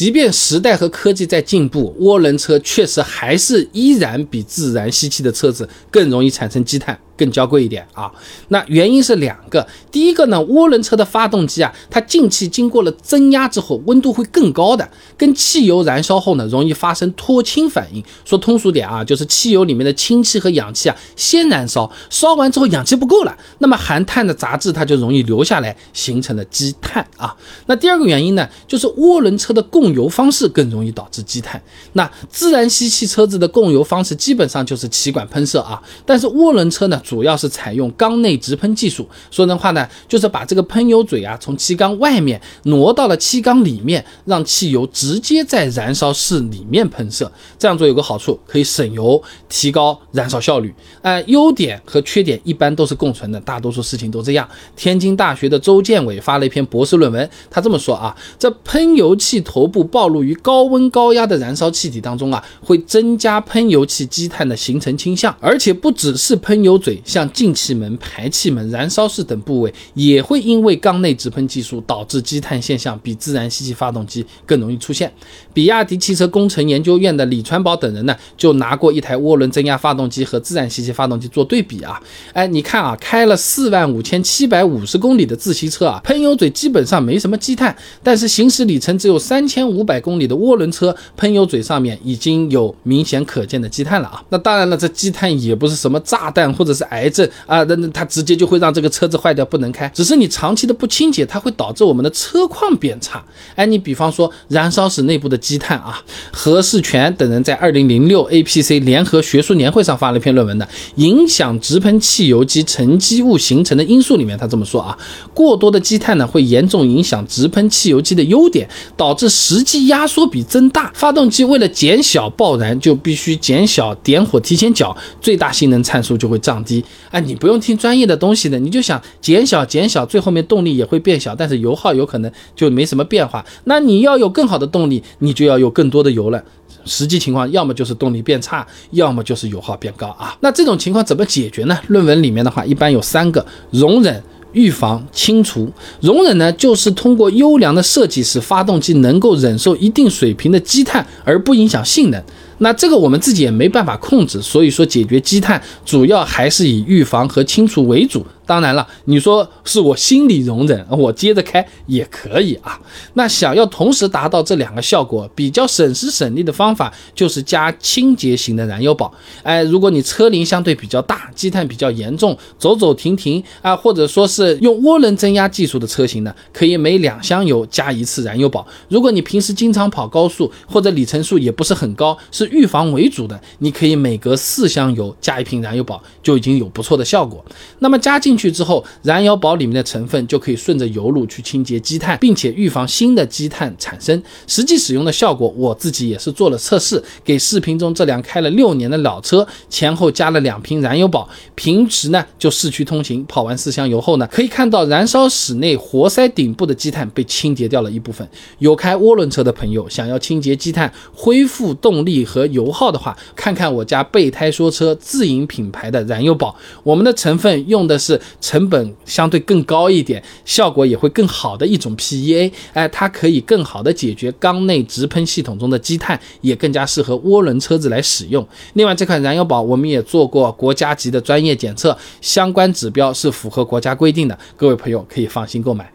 即便时代和科技在进步，涡轮车确实还是依然比自然吸气的车子更容易产生积碳。更娇贵一点啊，那原因是两个。第一个呢，涡轮车的发动机啊，它进气经过了增压之后，温度会更高的，跟汽油燃烧后呢，容易发生脱氢反应。说通俗点啊，就是汽油里面的氢气和氧气啊先燃烧，烧完之后氧气不够了，那么含碳的杂质它就容易留下来，形成了积碳啊。那第二个原因呢，就是涡轮车的供油方式更容易导致积碳。那自然吸气车子的供油方式基本上就是气管喷射啊，但是涡轮车呢？主要是采用缸内直喷技术，说人话呢，就是把这个喷油嘴啊从气缸外面挪到了气缸里面，让汽油直接在燃烧室里面喷射。这样做有个好处，可以省油，提高燃烧效率。呃，优点和缺点一般都是共存的，大多数事情都这样。天津大学的周建伟发了一篇博士论文，他这么说啊，这喷油器头部暴露于高温高压的燃烧气体当中啊，会增加喷油器积碳的形成倾向，而且不只是喷油嘴。像进气门、排气门、燃烧室等部位，也会因为缸内直喷技术导致积碳现象比自然吸气发动机更容易出现。比亚迪汽车工程研究院的李传宝等人呢，就拿过一台涡轮增压发动机和自然吸气发动机做对比啊，哎，你看啊，开了四万五千七百五十公里的自吸车啊，喷油嘴基本上没什么积碳，但是行驶里程只有三千五百公里的涡轮车，喷油嘴上面已经有明显可见的积碳了啊。那当然了，这积碳也不是什么炸弹或者是。癌症啊，那那它直接就会让这个车子坏掉，不能开。只是你长期的不清洁，它会导致我们的车况变差。哎，你比方说燃烧室内部的积碳啊，何世全等人在二零零六 APC 联合学术年会上发了一篇论文的，影响直喷汽油机沉积物形成的因素里面，他这么说啊，过多的积碳呢会严重影响直喷汽油机的优点，导致实际压缩比增大。发动机为了减小爆燃，就必须减小点火提前角，最大性能参数就会降低。哎，你不用听专业的东西的，你就想减小减小，最后面动力也会变小，但是油耗有可能就没什么变化。那你要有更好的动力，你就要有更多的油了。实际情况要么就是动力变差，要么就是油耗变高啊。那这种情况怎么解决呢？论文里面的话一般有三个：容忍、预防、清除。容忍呢，就是通过优良的设计使发动机能够忍受一定水平的积碳而不影响性能。那这个我们自己也没办法控制，所以说解决积碳主要还是以预防和清除为主。当然了，你说是我心理容忍，我接着开也可以啊。那想要同时达到这两个效果，比较省时省力的方法就是加清洁型的燃油宝。哎，如果你车龄相对比较大，积碳比较严重，走走停停啊，或者说是用涡轮增压技术的车型呢，可以每两箱油加一次燃油宝。如果你平时经常跑高速，或者里程数也不是很高，是预防为主的，你可以每隔四箱油加一瓶燃油宝，就已经有不错的效果。那么加进去之后，燃油宝里面的成分就可以顺着油路去清洁积碳，并且预防新的积碳产生。实际使用的效果，我自己也是做了测试，给视频中这辆开了六年的老车前后加了两瓶燃油宝，平时呢就市区通行，跑完四箱油后呢，可以看到燃烧室内活塞顶部的积碳被清洁掉了一部分。有开涡轮车的朋友想要清洁积碳、恢复动力和和油耗的话，看看我家备胎说车自营品牌的燃油宝，我们的成分用的是。成本相对更高一点，效果也会更好的一种 PEA，哎，它可以更好的解决缸内直喷系统中的积碳，也更加适合涡轮车子来使用。另外，这款燃油宝我们也做过国家级的专业检测，相关指标是符合国家规定的，各位朋友可以放心购买。